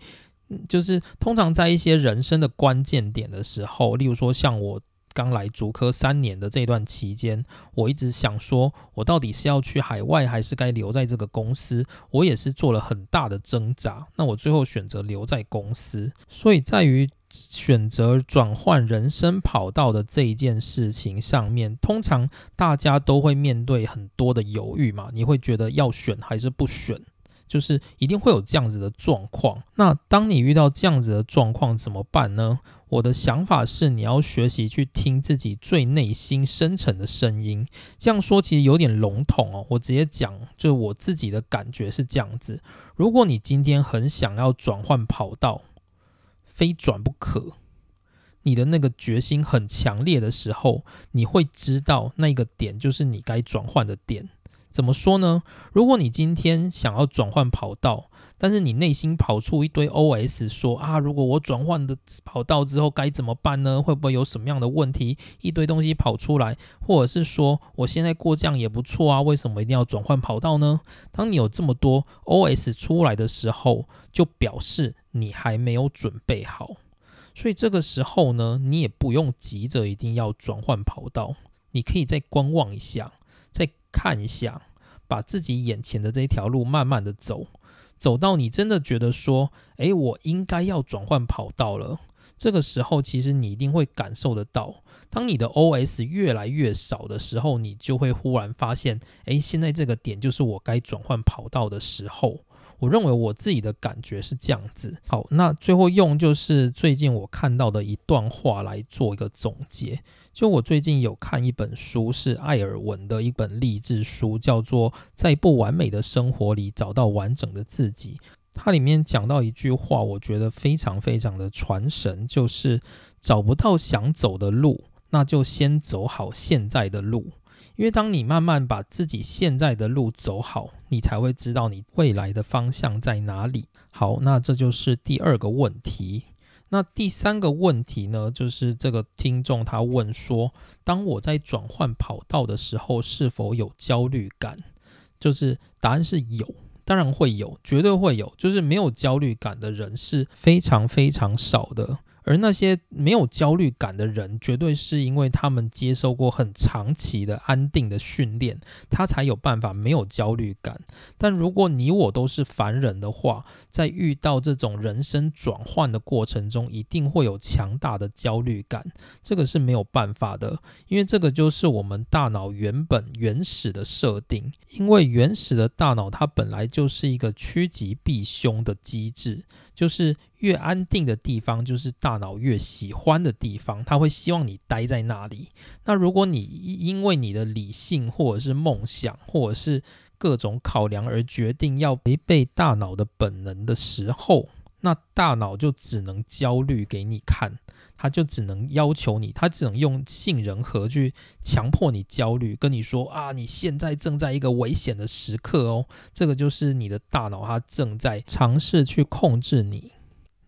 Speaker 1: 就是通常在一些人生的关键点的时候，例如说像我。刚来竹科三年的这段期间，我一直想说，我到底是要去海外，还是该留在这个公司？我也是做了很大的挣扎。那我最后选择留在公司。所以在于选择转换人生跑道的这一件事情上面，通常大家都会面对很多的犹豫嘛。你会觉得要选还是不选？就是一定会有这样子的状况。那当你遇到这样子的状况怎么办呢？我的想法是，你要学习去听自己最内心深层的声音。这样说其实有点笼统哦，我直接讲，就是我自己的感觉是这样子。如果你今天很想要转换跑道，非转不可，你的那个决心很强烈的时候，你会知道那个点就是你该转换的点。怎么说呢？如果你今天想要转换跑道，但是你内心跑出一堆 OS 说啊，如果我转换的跑道之后该怎么办呢？会不会有什么样的问题？一堆东西跑出来，或者是说我现在过这样也不错啊，为什么一定要转换跑道呢？当你有这么多 OS 出来的时候，就表示你还没有准备好。所以这个时候呢，你也不用急着一定要转换跑道，你可以再观望一下。再看一下，把自己眼前的这一条路慢慢的走，走到你真的觉得说，诶，我应该要转换跑道了。这个时候，其实你一定会感受得到，当你的 OS 越来越少的时候，你就会忽然发现，诶，现在这个点就是我该转换跑道的时候。我认为我自己的感觉是这样子。好，那最后用就是最近我看到的一段话来做一个总结。就我最近有看一本书，是艾尔文的一本励志书，叫做《在不完美的生活里找到完整的自己》。它里面讲到一句话，我觉得非常非常的传神，就是找不到想走的路，那就先走好现在的路。因为当你慢慢把自己现在的路走好，你才会知道你未来的方向在哪里。好，那这就是第二个问题。那第三个问题呢？就是这个听众他问说：当我在转换跑道的时候，是否有焦虑感？就是答案是有，当然会有，绝对会有。就是没有焦虑感的人是非常非常少的。而那些没有焦虑感的人，绝对是因为他们接受过很长期的安定的训练，他才有办法没有焦虑感。但如果你我都是凡人的话，在遇到这种人生转换的过程中，一定会有强大的焦虑感。这个是没有办法的，因为这个就是我们大脑原本原始的设定。因为原始的大脑它本来就是一个趋吉避凶的机制。就是越安定的地方，就是大脑越喜欢的地方，它会希望你待在那里。那如果你因为你的理性或者是梦想或者是各种考量而决定要违背大脑的本能的时候，那大脑就只能焦虑给你看。他就只能要求你，他只能用杏仁核去强迫你焦虑，跟你说啊，你现在正在一个危险的时刻哦，这个就是你的大脑，它正在尝试去控制你。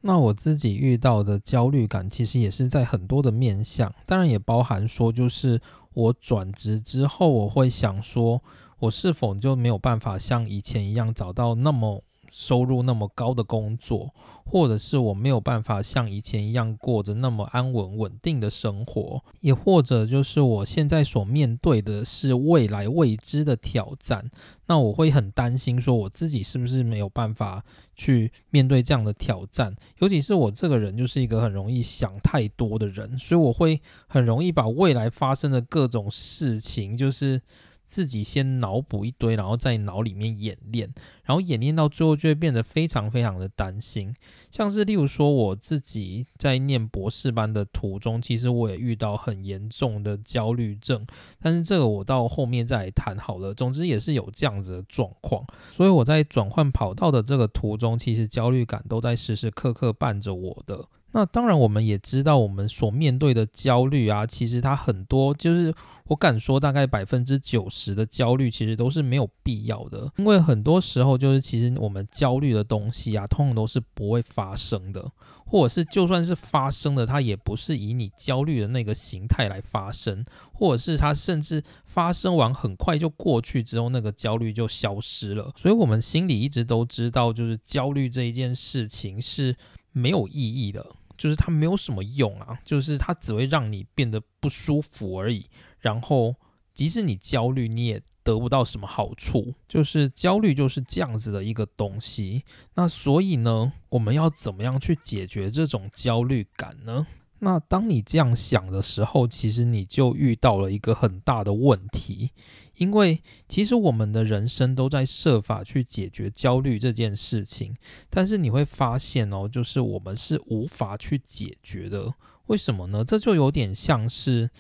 Speaker 1: 那我自己遇到的焦虑感，其实也是在很多的面向，当然也包含说，就是我转职之后，我会想说，我是否就没有办法像以前一样找到那么。收入那么高的工作，或者是我没有办法像以前一样过着那么安稳稳定的生活，也或者就是我现在所面对的是未来未知的挑战，那我会很担心，说我自己是不是没有办法去面对这样的挑战？尤其是我这个人就是一个很容易想太多的人，所以我会很容易把未来发生的各种事情，就是。自己先脑补一堆，然后在脑里面演练，然后演练到最后就会变得非常非常的担心。像是例如说，我自己在念博士班的途中，其实我也遇到很严重的焦虑症，但是这个我到后面再谈好了。总之也是有这样子的状况，所以我在转换跑道的这个途中，其实焦虑感都在时时刻刻伴着我的。那当然，我们也知道，我们所面对的焦虑啊，其实它很多，就是我敢说，大概百分之九十的焦虑其实都是没有必要的。因为很多时候，就是其实我们焦虑的东西啊，通常都是不会发生的，或者是就算是发生的，它也不是以你焦虑的那个形态来发生，或者是它甚至发生完很快就过去之后，那个焦虑就消失了。所以，我们心里一直都知道，就是焦虑这一件事情是没有意义的。就是它没有什么用啊，就是它只会让你变得不舒服而已。然后，即使你焦虑，你也得不到什么好处。就是焦虑就是这样子的一个东西。那所以呢，我们要怎么样去解决这种焦虑感呢？那当你这样想的时候，其实你就遇到了一个很大的问题。因为其实我们的人生都在设法去解决焦虑这件事情，但是你会发现哦，就是我们是无法去解决的。为什么呢？这就有点像是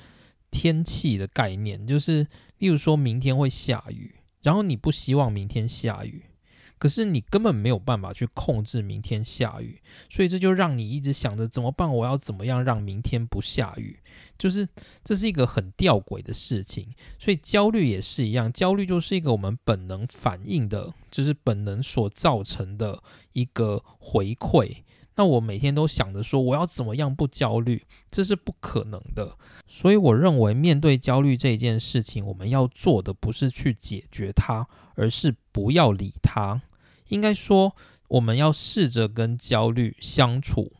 Speaker 1: 天气的概念，就是例如说明天会下雨，然后你不希望明天下雨。可是你根本没有办法去控制明天下雨，所以这就让你一直想着怎么办？我要怎么样让明天不下雨？就是这是一个很吊诡的事情。所以焦虑也是一样，焦虑就是一个我们本能反应的，就是本能所造成的一个回馈。那我每天都想着说我要怎么样不焦虑，这是不可能的。所以我认为面对焦虑这件事情，我们要做的不是去解决它，而是不要理他。应该说，我们要试着跟焦虑相处。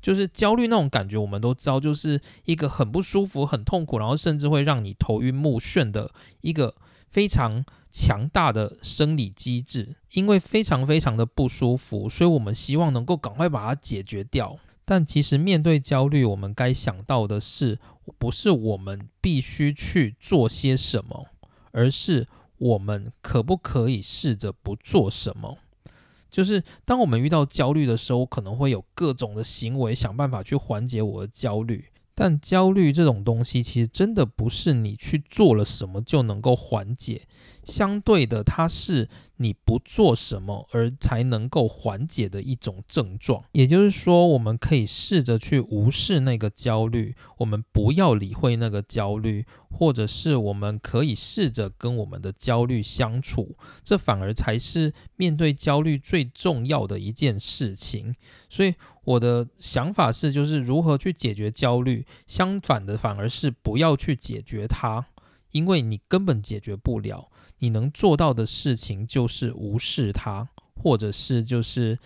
Speaker 1: 就是焦虑那种感觉，我们都知道，就是一个很不舒服、很痛苦，然后甚至会让你头晕目眩的一个非常强大的生理机制。因为非常非常的不舒服，所以我们希望能够赶快把它解决掉。但其实面对焦虑，我们该想到的是，不是我们必须去做些什么，而是我们可不可以试着不做什么。就是当我们遇到焦虑的时候，可能会有各种的行为想办法去缓解我的焦虑。但焦虑这种东西，其实真的不是你去做了什么就能够缓解。相对的，它是你不做什么而才能够缓解的一种症状。也就是说，我们可以试着去无视那个焦虑，我们不要理会那个焦虑，或者是我们可以试着跟我们的焦虑相处。这反而才是面对焦虑最重要的一件事情。所以我的想法是，就是如何去解决焦虑。相反的，反而是不要去解决它，因为你根本解决不了。你能做到的事情就是无视它，或者是就是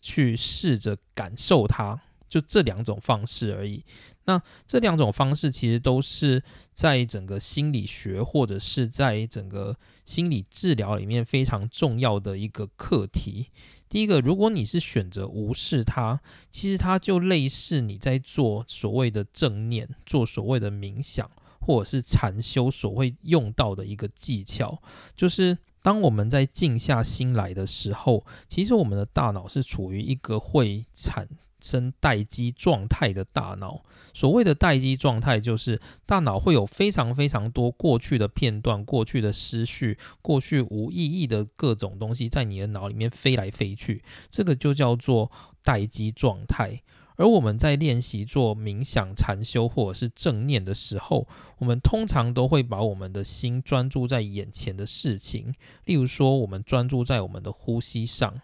Speaker 1: 去试着感受它，就这两种方式而已。那这两种方式其实都是在整个心理学或者是在整个心理治疗里面非常重要的一个课题。第一个，如果你是选择无视它，其实它就类似你在做所谓的正念，做所谓的冥想。或者是禅修所会用到的一个技巧，就是当我们在静下心来的时候，其实我们的大脑是处于一个会产生待机状态的大脑。所谓的待机状态，就是大脑会有非常非常多过去的片段、过去的思绪、过去无意义的各种东西在你的脑里面飞来飞去，这个就叫做待机状态。而我们在练习做冥想、禅修或者是正念的时候，我们通常都会把我们的心专注在眼前的事情，例如说，我们专注在我们的呼吸上。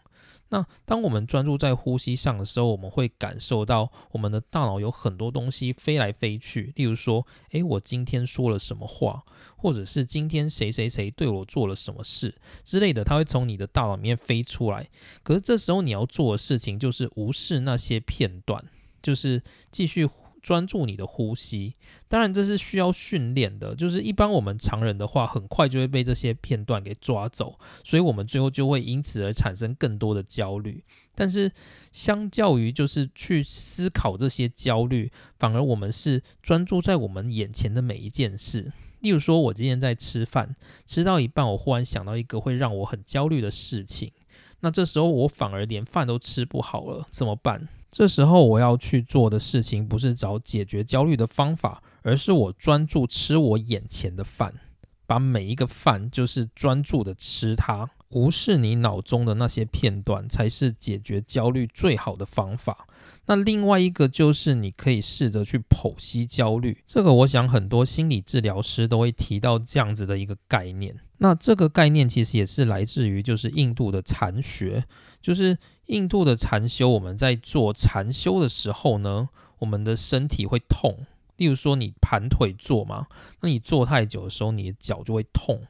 Speaker 1: 那当我们专注在呼吸上的时候，我们会感受到我们的大脑有很多东西飞来飞去。例如说，诶，我今天说了什么话，或者是今天谁谁谁对我做了什么事之类的，它会从你的大脑里面飞出来。可是这时候你要做的事情就是无视那些片段，就是继续。专注你的呼吸，当然这是需要训练的。就是一般我们常人的话，很快就会被这些片段给抓走，所以我们最后就会因此而产生更多的焦虑。但是相较于就是去思考这些焦虑，反而我们是专注在我们眼前的每一件事。例如说，我今天在吃饭，吃到一半，我忽然想到一个会让我很焦虑的事情，那这时候我反而连饭都吃不好了，怎么办？这时候我要去做的事情不是找解决焦虑的方法，而是我专注吃我眼前的饭，把每一个饭就是专注的吃它，无视你脑中的那些片段，才是解决焦虑最好的方法。那另外一个就是你可以试着去剖析焦虑，这个我想很多心理治疗师都会提到这样子的一个概念。那这个概念其实也是来自于就是印度的禅学，就是。印度的禅修，我们在做禅修的时候呢，我们的身体会痛。例如说，你盘腿坐嘛，那你坐太久的时候，你的脚就会痛。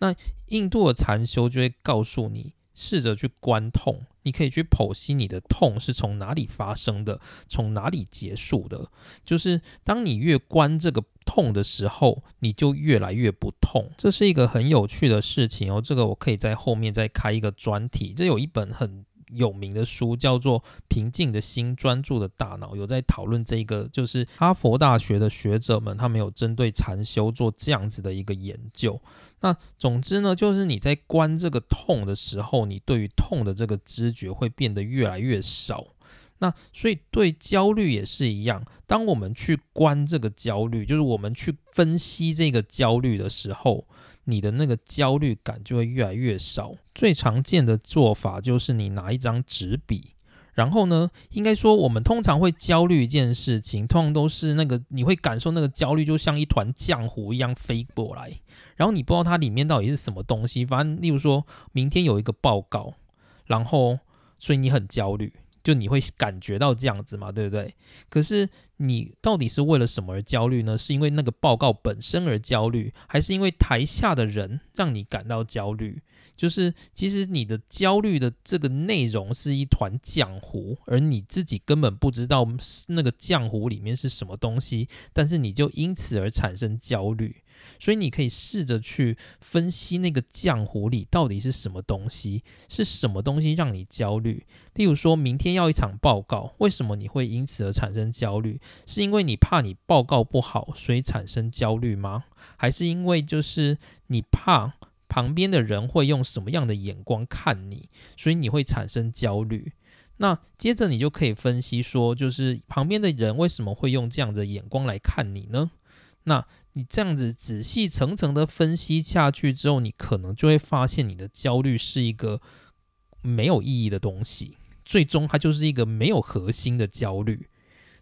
Speaker 1: 那印度的禅修就会告诉你，试着去观痛，你可以去剖析你的痛是从哪里发生的，从哪里结束的。就是当你越观这个痛的时候，你就越来越不痛。这是一个很有趣的事情哦。这个我可以在后面再开一个专题。这有一本很。有名的书叫做《平静的心，专注的大脑》，有在讨论这个，就是哈佛大学的学者们，他们有针对禅修做这样子的一个研究。那总之呢，就是你在观这个痛的时候，你对于痛的这个知觉会变得越来越少。那所以对焦虑也是一样，当我们去观这个焦虑，就是我们去分析这个焦虑的时候。你的那个焦虑感就会越来越少。最常见的做法就是你拿一张纸笔，然后呢，应该说我们通常会焦虑一件事情，通常都是那个你会感受那个焦虑就像一团浆糊一样飞过来，然后你不知道它里面到底是什么东西。反正例如说明天有一个报告，然后所以你很焦虑。就你会感觉到这样子嘛，对不对？可是你到底是为了什么而焦虑呢？是因为那个报告本身而焦虑，还是因为台下的人让你感到焦虑？就是其实你的焦虑的这个内容是一团浆糊，而你自己根本不知道那个浆糊里面是什么东西，但是你就因此而产生焦虑。所以你可以试着去分析那个浆糊里到底是什么东西，是什么东西让你焦虑。例如说明天要一场报告，为什么你会因此而产生焦虑？是因为你怕你报告不好，所以产生焦虑吗？还是因为就是你怕旁边的人会用什么样的眼光看你，所以你会产生焦虑？那接着你就可以分析说，就是旁边的人为什么会用这样的眼光来看你呢？那你这样子仔细层层的分析下去之后，你可能就会发现你的焦虑是一个没有意义的东西，最终它就是一个没有核心的焦虑。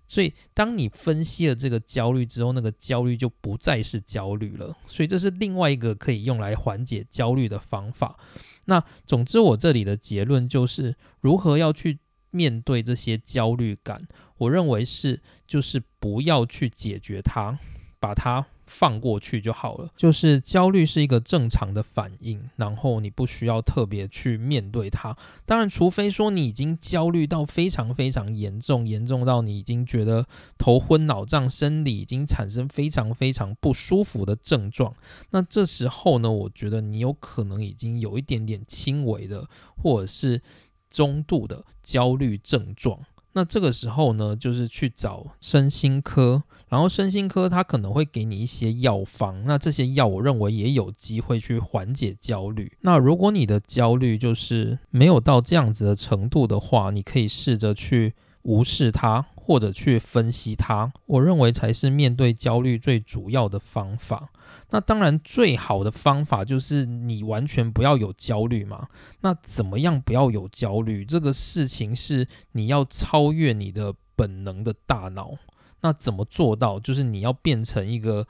Speaker 1: 所以，当你分析了这个焦虑之后，那个焦虑就不再是焦虑了。所以，这是另外一个可以用来缓解焦虑的方法。那总之，我这里的结论就是，如何要去面对这些焦虑感？我认为是，就是不要去解决它，把它。放过去就好了，就是焦虑是一个正常的反应，然后你不需要特别去面对它。当然，除非说你已经焦虑到非常非常严重，严重到你已经觉得头昏脑胀，生理已经产生非常非常不舒服的症状，那这时候呢，我觉得你有可能已经有一点点轻微的或者是中度的焦虑症状。那这个时候呢，就是去找身心科，然后身心科他可能会给你一些药方，那这些药我认为也有机会去缓解焦虑。那如果你的焦虑就是没有到这样子的程度的话，你可以试着去无视它。或者去分析它，我认为才是面对焦虑最主要的方法。那当然，最好的方法就是你完全不要有焦虑嘛。那怎么样不要有焦虑？这个事情是你要超越你的本能的大脑。那怎么做到？就是你要变成一个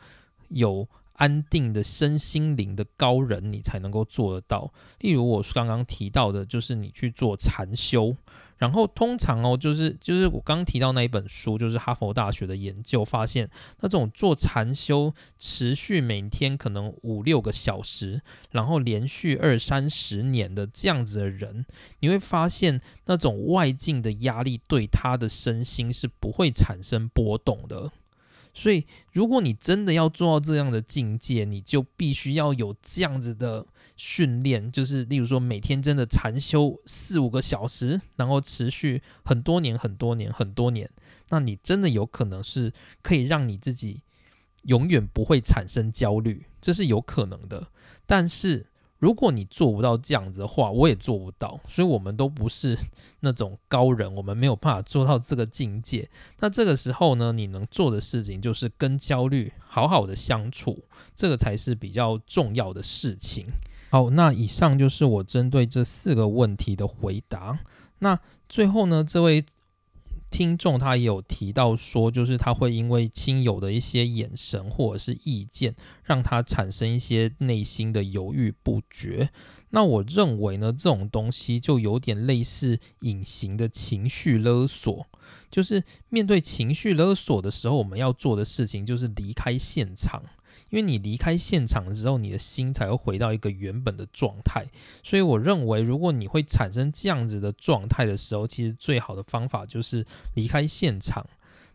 Speaker 1: 有安定的身心灵的高人，你才能够做得到。例如我刚刚提到的，就是你去做禅修。然后通常哦，就是就是我刚提到那一本书，就是哈佛大学的研究发现，那种做禅修持续每天可能五六个小时，然后连续二三十年的这样子的人，你会发现那种外境的压力对他的身心是不会产生波动的。所以，如果你真的要做到这样的境界，你就必须要有这样子的训练，就是例如说每天真的禅修四五个小时，然后持续很多年、很多年、很多年，那你真的有可能是可以让你自己永远不会产生焦虑，这是有可能的。但是，如果你做不到这样子的话，我也做不到，所以我们都不是那种高人，我们没有办法做到这个境界。那这个时候呢，你能做的事情就是跟焦虑好好的相处，这个才是比较重要的事情。好，那以上就是我针对这四个问题的回答。那最后呢，这位。听众他也有提到说，就是他会因为亲友的一些眼神或者是意见，让他产生一些内心的犹豫不决。那我认为呢，这种东西就有点类似隐形的情绪勒索。就是面对情绪勒索的时候，我们要做的事情就是离开现场。因为你离开现场之后，你的心才会回到一个原本的状态。所以我认为，如果你会产生这样子的状态的时候，其实最好的方法就是离开现场。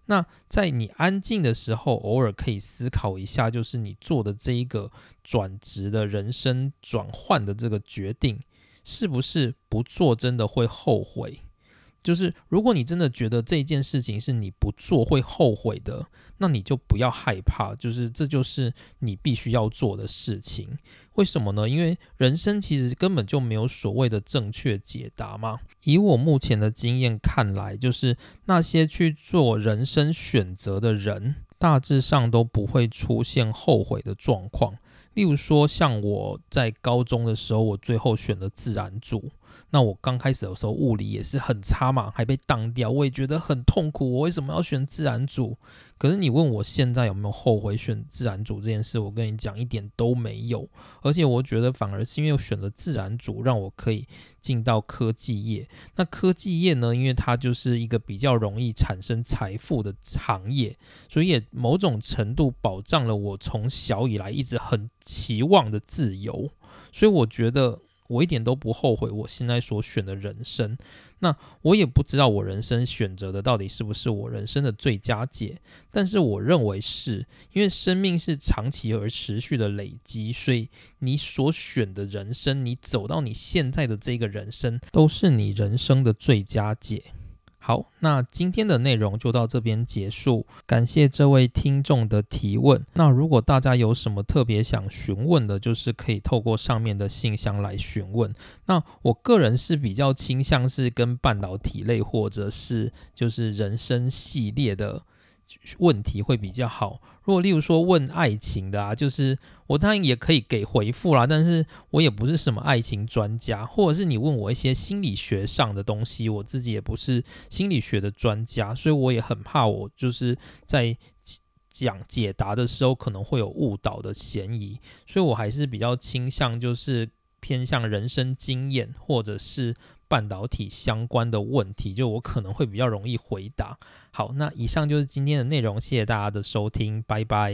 Speaker 1: 那在你安静的时候，偶尔可以思考一下，就是你做的这一个转职的人生转换的这个决定，是不是不做真的会后悔？就是如果你真的觉得这件事情是你不做会后悔的，那你就不要害怕，就是这就是你必须要做的事情。为什么呢？因为人生其实根本就没有所谓的正确解答嘛。以我目前的经验看来，就是那些去做人生选择的人，大致上都不会出现后悔的状况。例如说，像我在高中的时候，我最后选了自然组。那我刚开始的时候物理也是很差嘛，还被当掉，我也觉得很痛苦。我为什么要选自然组？可是你问我现在有没有后悔选自然组这件事，我跟你讲一点都没有。而且我觉得反而是因为我选了自然组，让我可以进到科技业。那科技业呢，因为它就是一个比较容易产生财富的行业，所以也某种程度保障了我从小以来一直很期望的自由。所以我觉得。我一点都不后悔我现在所选的人生，那我也不知道我人生选择的到底是不是我人生的最佳解，但是我认为是因为生命是长期而持续的累积，所以你所选的人生，你走到你现在的这个人生，都是你人生的最佳解。好，那今天的内容就到这边结束。感谢这位听众的提问。那如果大家有什么特别想询问的，就是可以透过上面的信箱来询问。那我个人是比较倾向是跟半导体类或者是就是人生系列的。问题会比较好。如果例如说问爱情的啊，就是我当然也可以给回复啦，但是我也不是什么爱情专家，或者是你问我一些心理学上的东西，我自己也不是心理学的专家，所以我也很怕我就是在讲解答的时候可能会有误导的嫌疑，所以我还是比较倾向就是偏向人生经验或者是。半导体相关的问题，就我可能会比较容易回答。好，那以上就是今天的内容，谢谢大家的收听，拜拜。